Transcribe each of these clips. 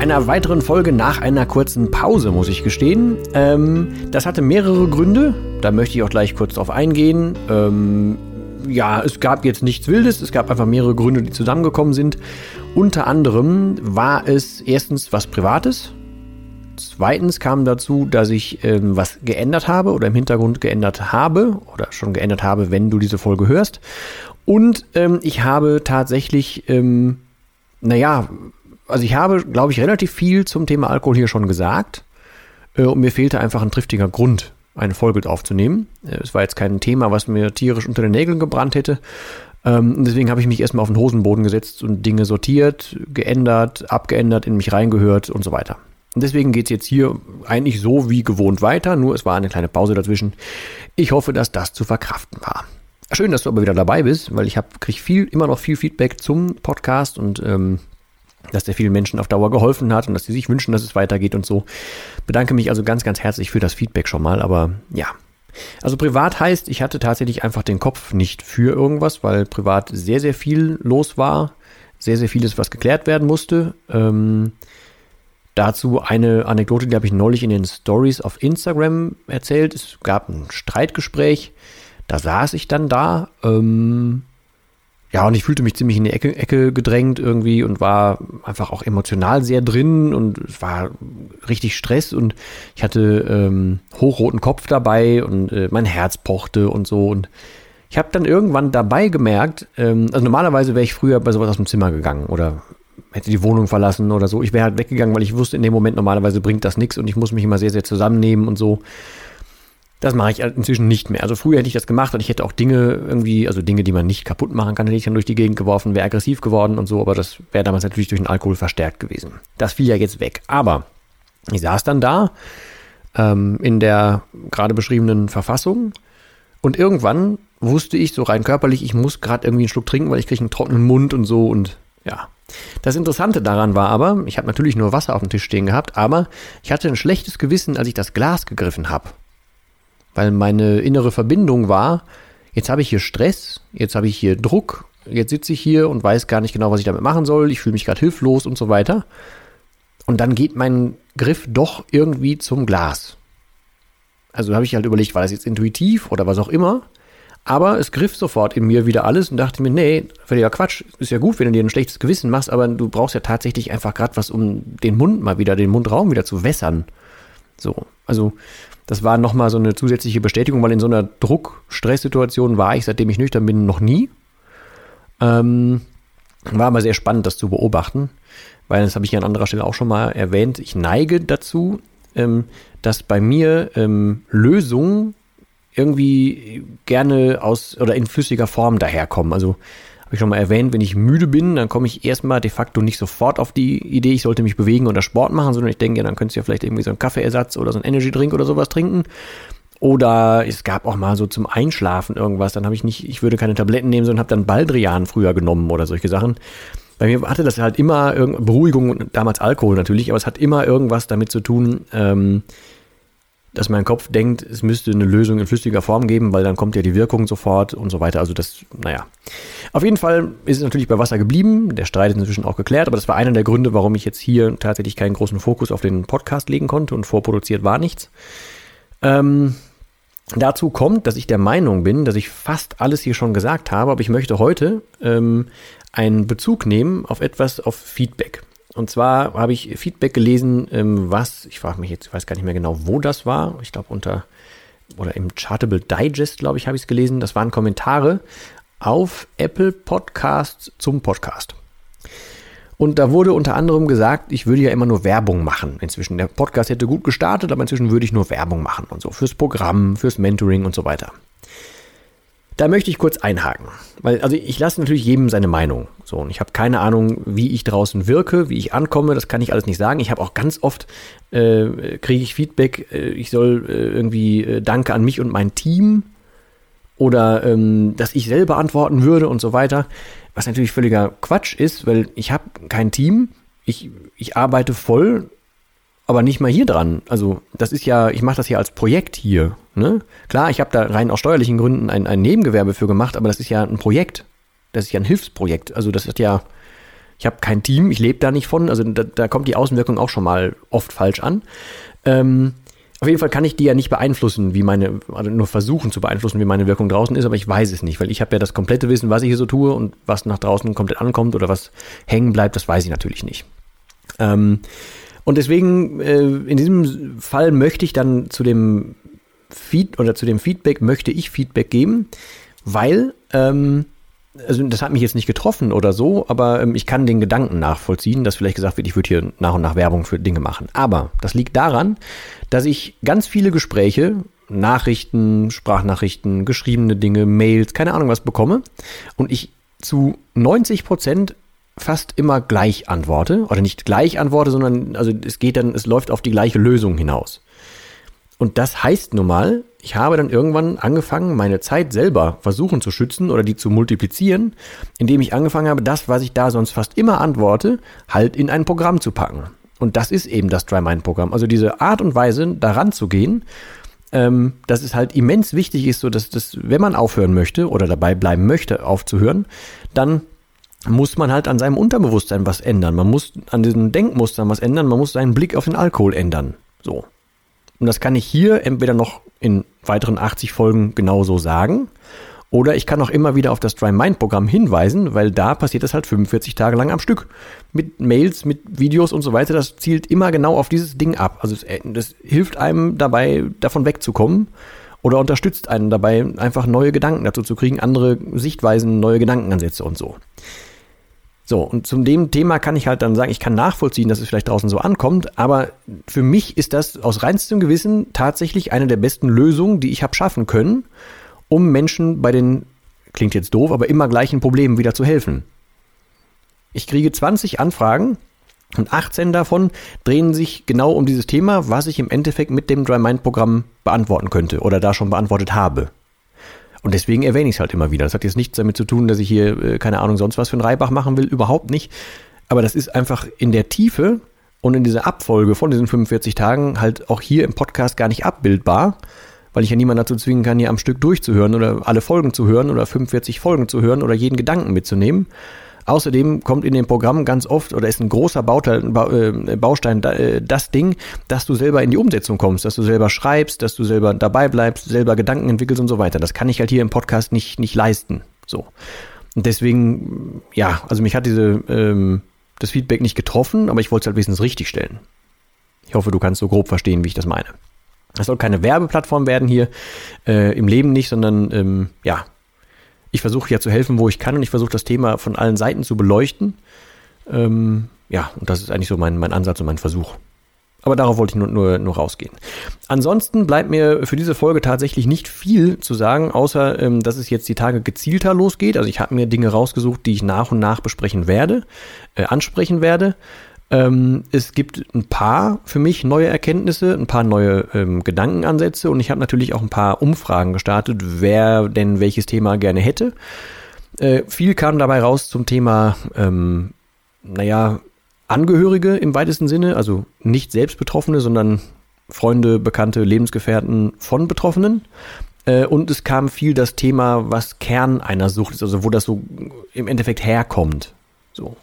einer weiteren Folge nach einer kurzen Pause, muss ich gestehen. Ähm, das hatte mehrere Gründe, da möchte ich auch gleich kurz drauf eingehen. Ähm, ja, es gab jetzt nichts Wildes, es gab einfach mehrere Gründe, die zusammengekommen sind. Unter anderem war es erstens was Privates. Zweitens kam dazu, dass ich ähm, was geändert habe oder im Hintergrund geändert habe oder schon geändert habe, wenn du diese Folge hörst. Und ähm, ich habe tatsächlich, ähm, naja, also ich habe, glaube ich, relativ viel zum Thema Alkohol hier schon gesagt. Äh, und mir fehlte einfach ein triftiger Grund, eine Folge aufzunehmen. Äh, es war jetzt kein Thema, was mir tierisch unter den Nägeln gebrannt hätte. Ähm, deswegen habe ich mich erstmal auf den Hosenboden gesetzt und Dinge sortiert, geändert, abgeändert, in mich reingehört und so weiter. Und deswegen geht es jetzt hier eigentlich so wie gewohnt weiter, nur es war eine kleine Pause dazwischen. Ich hoffe, dass das zu verkraften war. Schön, dass du aber wieder dabei bist, weil ich kriege viel, immer noch viel Feedback zum Podcast und ähm, dass der vielen Menschen auf Dauer geholfen hat und dass sie sich wünschen, dass es weitergeht und so. Bedanke mich also ganz, ganz herzlich für das Feedback schon mal, aber ja. Also privat heißt, ich hatte tatsächlich einfach den Kopf nicht für irgendwas, weil privat sehr, sehr viel los war. Sehr, sehr vieles, was geklärt werden musste. Ähm, dazu eine Anekdote, die habe ich neulich in den Stories auf Instagram erzählt. Es gab ein Streitgespräch. Da saß ich dann da. Ähm, ja, und ich fühlte mich ziemlich in die Ecke, Ecke gedrängt irgendwie und war einfach auch emotional sehr drin und es war richtig Stress und ich hatte ähm, hochroten Kopf dabei und äh, mein Herz pochte und so und ich habe dann irgendwann dabei gemerkt, ähm, also normalerweise wäre ich früher bei sowas aus dem Zimmer gegangen oder hätte die Wohnung verlassen oder so. Ich wäre halt weggegangen, weil ich wusste, in dem Moment normalerweise bringt das nichts und ich muss mich immer sehr, sehr zusammennehmen und so. Das mache ich inzwischen nicht mehr. Also früher hätte ich das gemacht und ich hätte auch Dinge irgendwie, also Dinge, die man nicht kaputt machen kann, hätte ich dann durch die Gegend geworfen, wäre aggressiv geworden und so, aber das wäre damals natürlich durch den Alkohol verstärkt gewesen. Das fiel ja jetzt weg. Aber ich saß dann da ähm, in der gerade beschriebenen Verfassung und irgendwann wusste ich so rein körperlich, ich muss gerade irgendwie einen Schluck trinken, weil ich kriege einen trockenen Mund und so und ja. Das Interessante daran war aber, ich habe natürlich nur Wasser auf dem Tisch stehen gehabt, aber ich hatte ein schlechtes Gewissen, als ich das Glas gegriffen habe weil meine innere Verbindung war, jetzt habe ich hier Stress, jetzt habe ich hier Druck, jetzt sitze ich hier und weiß gar nicht genau, was ich damit machen soll, ich fühle mich gerade hilflos und so weiter. Und dann geht mein Griff doch irgendwie zum Glas. Also habe ich halt überlegt, war das jetzt intuitiv oder was auch immer. Aber es griff sofort in mir wieder alles und dachte mir, nee, völliger Quatsch. Ist ja gut, wenn du dir ein schlechtes Gewissen machst, aber du brauchst ja tatsächlich einfach gerade was, um den Mund mal wieder, den Mundraum wieder zu wässern. So, also das war nochmal so eine zusätzliche Bestätigung, weil in so einer Druck-Stress-Situation war ich, seitdem ich nüchtern bin, noch nie. Ähm, war aber sehr spannend, das zu beobachten, weil das habe ich ja an anderer Stelle auch schon mal erwähnt. Ich neige dazu, ähm, dass bei mir ähm, Lösungen irgendwie gerne aus oder in flüssiger Form daherkommen. Also habe ich schon mal erwähnt, wenn ich müde bin, dann komme ich erstmal de facto nicht sofort auf die Idee, ich sollte mich bewegen oder Sport machen, sondern ich denke, ja, dann könntest du ja vielleicht irgendwie so einen Kaffeeersatz oder so einen Energy Drink oder sowas trinken. Oder es gab auch mal so zum Einschlafen irgendwas, dann habe ich nicht, ich würde keine Tabletten nehmen, sondern habe dann Baldrian früher genommen oder solche Sachen. Bei mir hatte das halt immer Beruhigung, damals Alkohol natürlich, aber es hat immer irgendwas damit zu tun, ähm, dass mein Kopf denkt, es müsste eine Lösung in flüssiger Form geben, weil dann kommt ja die Wirkung sofort und so weiter. Also das, naja. Auf jeden Fall ist es natürlich bei Wasser geblieben. Der Streit ist inzwischen auch geklärt, aber das war einer der Gründe, warum ich jetzt hier tatsächlich keinen großen Fokus auf den Podcast legen konnte und vorproduziert war nichts. Ähm, dazu kommt, dass ich der Meinung bin, dass ich fast alles hier schon gesagt habe, aber ich möchte heute ähm, einen Bezug nehmen auf etwas, auf Feedback. Und zwar habe ich Feedback gelesen, ähm, was, ich frage mich jetzt, ich weiß gar nicht mehr genau, wo das war. Ich glaube unter, oder im Chartable Digest, glaube ich, habe ich es gelesen. Das waren Kommentare auf Apple Podcasts zum Podcast. Und da wurde unter anderem gesagt, ich würde ja immer nur Werbung machen. Inzwischen, der Podcast hätte gut gestartet, aber inzwischen würde ich nur Werbung machen und so. Fürs Programm, fürs Mentoring und so weiter. Da möchte ich kurz einhaken, weil also ich lasse natürlich jedem seine Meinung. So und ich habe keine Ahnung, wie ich draußen wirke, wie ich ankomme. Das kann ich alles nicht sagen. Ich habe auch ganz oft äh, kriege ich Feedback, äh, ich soll äh, irgendwie äh, Danke an mich und mein Team oder ähm, dass ich selber antworten würde und so weiter. Was natürlich völliger Quatsch ist, weil ich habe kein Team. Ich, ich arbeite voll aber nicht mal hier dran. Also das ist ja, ich mache das ja als Projekt hier. Ne? Klar, ich habe da rein aus steuerlichen Gründen ein, ein Nebengewerbe für gemacht, aber das ist ja ein Projekt. Das ist ja ein Hilfsprojekt. Also das ist ja, ich habe kein Team, ich lebe da nicht von. Also da, da, kommt die Außenwirkung auch schon mal oft falsch an. Ähm, auf jeden Fall kann ich die ja nicht beeinflussen, wie meine, also nur versuchen zu beeinflussen, wie meine Wirkung draußen ist, aber ich weiß es nicht, weil ich habe ja das komplette Wissen, was ich hier so tue und was nach draußen komplett ankommt oder was hängen bleibt, das weiß ich natürlich nicht. Ähm, und deswegen, äh, in diesem Fall möchte ich dann zu dem Feed oder zu dem Feedback, möchte ich Feedback geben, weil, ähm, also das hat mich jetzt nicht getroffen oder so, aber ähm, ich kann den Gedanken nachvollziehen, dass vielleicht gesagt wird, ich würde hier nach und nach Werbung für Dinge machen. Aber das liegt daran, dass ich ganz viele Gespräche, Nachrichten, Sprachnachrichten, geschriebene Dinge, Mails, keine Ahnung was bekomme und ich zu 90 Prozent fast immer gleich antworte oder nicht gleich antworte, sondern also es geht dann, es läuft auf die gleiche Lösung hinaus. Und das heißt nun mal, ich habe dann irgendwann angefangen, meine Zeit selber versuchen zu schützen oder die zu multiplizieren, indem ich angefangen habe, das, was ich da sonst fast immer antworte, halt in ein Programm zu packen. Und das ist eben das DryMind-Programm. Also diese Art und Weise, daran zu gehen, ähm, dass es halt immens wichtig ist, so dass das, wenn man aufhören möchte oder dabei bleiben möchte, aufzuhören, dann muss man halt an seinem Unterbewusstsein was ändern. Man muss an diesen Denkmustern was ändern. Man muss seinen Blick auf den Alkohol ändern. So. Und das kann ich hier entweder noch in weiteren 80 Folgen genauso sagen. Oder ich kann auch immer wieder auf das Dry Mind Programm hinweisen, weil da passiert das halt 45 Tage lang am Stück. Mit Mails, mit Videos und so weiter. Das zielt immer genau auf dieses Ding ab. Also es, das hilft einem dabei, davon wegzukommen. Oder unterstützt einen dabei, einfach neue Gedanken dazu zu kriegen, andere Sichtweisen, neue Gedankenansätze und so. So, und zum dem Thema kann ich halt dann sagen, ich kann nachvollziehen, dass es vielleicht draußen so ankommt, aber für mich ist das aus reinstem Gewissen tatsächlich eine der besten Lösungen, die ich habe schaffen können, um Menschen bei den, klingt jetzt doof, aber immer gleichen Problemen wieder zu helfen. Ich kriege 20 Anfragen und 18 davon drehen sich genau um dieses Thema, was ich im Endeffekt mit dem Dry Mind Programm beantworten könnte oder da schon beantwortet habe. Und deswegen erwähne ich es halt immer wieder. Das hat jetzt nichts damit zu tun, dass ich hier, äh, keine Ahnung, sonst was für einen Reibach machen will. Überhaupt nicht. Aber das ist einfach in der Tiefe und in dieser Abfolge von diesen 45 Tagen halt auch hier im Podcast gar nicht abbildbar, weil ich ja niemanden dazu zwingen kann, hier am Stück durchzuhören oder alle Folgen zu hören oder 45 Folgen zu hören oder jeden Gedanken mitzunehmen. Außerdem kommt in dem Programm ganz oft oder ist ein großer Bauteil, äh, Baustein äh, das Ding, dass du selber in die Umsetzung kommst, dass du selber schreibst, dass du selber dabei bleibst, selber Gedanken entwickelst und so weiter. Das kann ich halt hier im Podcast nicht, nicht leisten. So. Und deswegen, ja, also mich hat diese, ähm, das Feedback nicht getroffen, aber ich wollte es halt wenigstens richtig stellen. Ich hoffe, du kannst so grob verstehen, wie ich das meine. Es soll keine Werbeplattform werden hier, äh, im Leben nicht, sondern ähm, ja, ich versuche ja zu helfen, wo ich kann und ich versuche das Thema von allen Seiten zu beleuchten. Ähm, ja, und das ist eigentlich so mein, mein Ansatz und mein Versuch. Aber darauf wollte ich nur, nur, nur rausgehen. Ansonsten bleibt mir für diese Folge tatsächlich nicht viel zu sagen, außer ähm, dass es jetzt die Tage gezielter losgeht. Also ich habe mir Dinge rausgesucht, die ich nach und nach besprechen werde, äh, ansprechen werde. Ähm, es gibt ein paar für mich neue Erkenntnisse, ein paar neue ähm, Gedankenansätze und ich habe natürlich auch ein paar Umfragen gestartet, wer denn welches Thema gerne hätte. Äh, viel kam dabei raus zum Thema, ähm, naja, Angehörige im weitesten Sinne, also nicht selbst Betroffene, sondern Freunde, Bekannte, Lebensgefährten von Betroffenen. Äh, und es kam viel das Thema, was Kern einer Sucht ist, also wo das so im Endeffekt herkommt. So.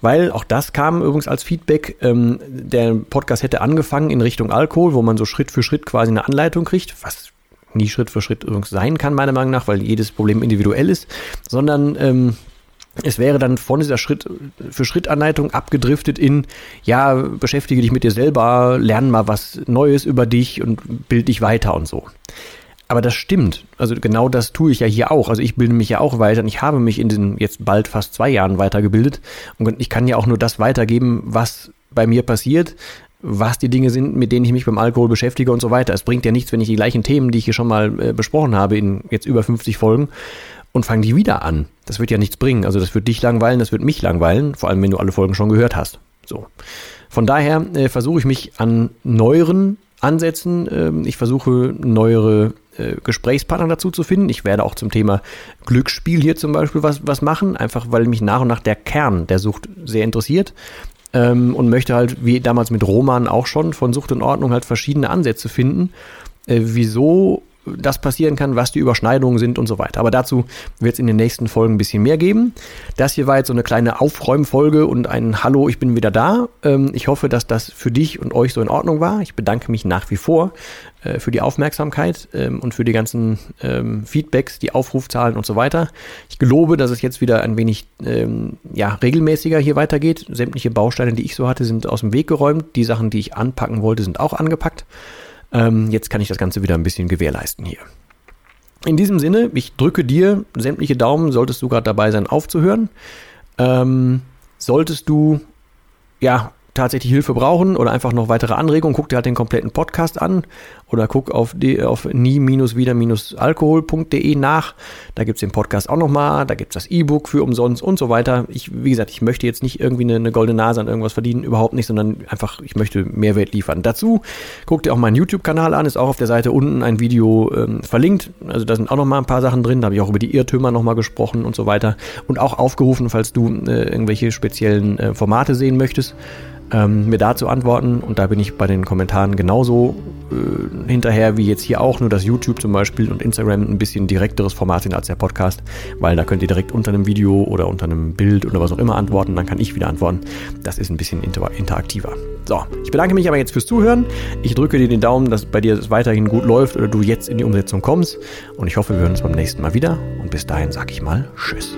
Weil auch das kam übrigens als Feedback, ähm, der Podcast hätte angefangen in Richtung Alkohol, wo man so Schritt für Schritt quasi eine Anleitung kriegt, was nie Schritt für Schritt übrigens sein kann, meiner Meinung nach, weil jedes Problem individuell ist, sondern ähm, es wäre dann von dieser Schritt für Schrittanleitung abgedriftet in, ja, beschäftige dich mit dir selber, lern mal was Neues über dich und bild dich weiter und so. Aber das stimmt. Also genau das tue ich ja hier auch. Also ich bilde mich ja auch weiter und ich habe mich in den jetzt bald fast zwei Jahren weitergebildet. Und ich kann ja auch nur das weitergeben, was bei mir passiert, was die Dinge sind, mit denen ich mich beim Alkohol beschäftige und so weiter. Es bringt ja nichts, wenn ich die gleichen Themen, die ich hier schon mal äh, besprochen habe, in jetzt über 50 Folgen, und fange die wieder an. Das wird ja nichts bringen. Also das wird dich langweilen, das wird mich langweilen, vor allem wenn du alle Folgen schon gehört hast. So. Von daher äh, versuche ich mich an neueren Ansätzen, äh, ich versuche neuere äh, Gesprächspartner dazu zu finden. Ich werde auch zum Thema Glücksspiel hier zum Beispiel was, was machen, einfach weil mich nach und nach der Kern der Sucht sehr interessiert. Ähm, und möchte halt, wie damals mit Roman auch schon, von Sucht und Ordnung halt verschiedene Ansätze finden, äh, wieso das passieren kann, was die Überschneidungen sind und so weiter. Aber dazu wird es in den nächsten Folgen ein bisschen mehr geben. Das hier war jetzt so eine kleine Aufräumfolge und ein Hallo, ich bin wieder da. Ähm, ich hoffe, dass das für dich und euch so in Ordnung war. Ich bedanke mich nach wie vor äh, für die Aufmerksamkeit ähm, und für die ganzen ähm, Feedbacks, die Aufrufzahlen und so weiter. Ich gelobe, dass es jetzt wieder ein wenig ja, regelmäßiger hier weitergeht. Sämtliche Bausteine, die ich so hatte, sind aus dem Weg geräumt. Die Sachen, die ich anpacken wollte, sind auch angepackt. Ähm, jetzt kann ich das Ganze wieder ein bisschen gewährleisten hier. In diesem Sinne, ich drücke dir sämtliche Daumen, solltest du gerade dabei sein, aufzuhören. Ähm, solltest du ja tatsächlich Hilfe brauchen oder einfach noch weitere Anregungen, guck dir halt den kompletten Podcast an oder guck auf, auf nie-wieder-alkohol.de nach. Da gibt es den Podcast auch nochmal, da gibt es das E-Book für umsonst und so weiter. Ich, wie gesagt, ich möchte jetzt nicht irgendwie eine, eine, goldene Nase an irgendwas verdienen, überhaupt nicht, sondern einfach, ich möchte Mehrwert liefern. Dazu guck dir auch meinen YouTube-Kanal an, ist auch auf der Seite unten ein Video ähm, verlinkt. Also da sind auch nochmal ein paar Sachen drin, da habe ich auch über die Irrtümer nochmal gesprochen und so weiter. Und auch aufgerufen, falls du äh, irgendwelche speziellen äh, Formate sehen möchtest ähm, mir da zu antworten. Und da bin ich bei den Kommentaren genauso äh, hinterher wie jetzt hier auch, nur dass YouTube zum Beispiel und Instagram ein bisschen direkteres Format sind als der Podcast, weil da könnt ihr direkt unter einem Video oder unter einem Bild oder was auch immer antworten, dann kann ich wieder antworten. Das ist ein bisschen inter interaktiver. So, ich bedanke mich aber jetzt fürs Zuhören. Ich drücke dir den Daumen, dass bei dir es weiterhin gut läuft oder du jetzt in die Umsetzung kommst. Und ich hoffe, wir hören uns beim nächsten Mal wieder. Und bis dahin sage ich mal Tschüss.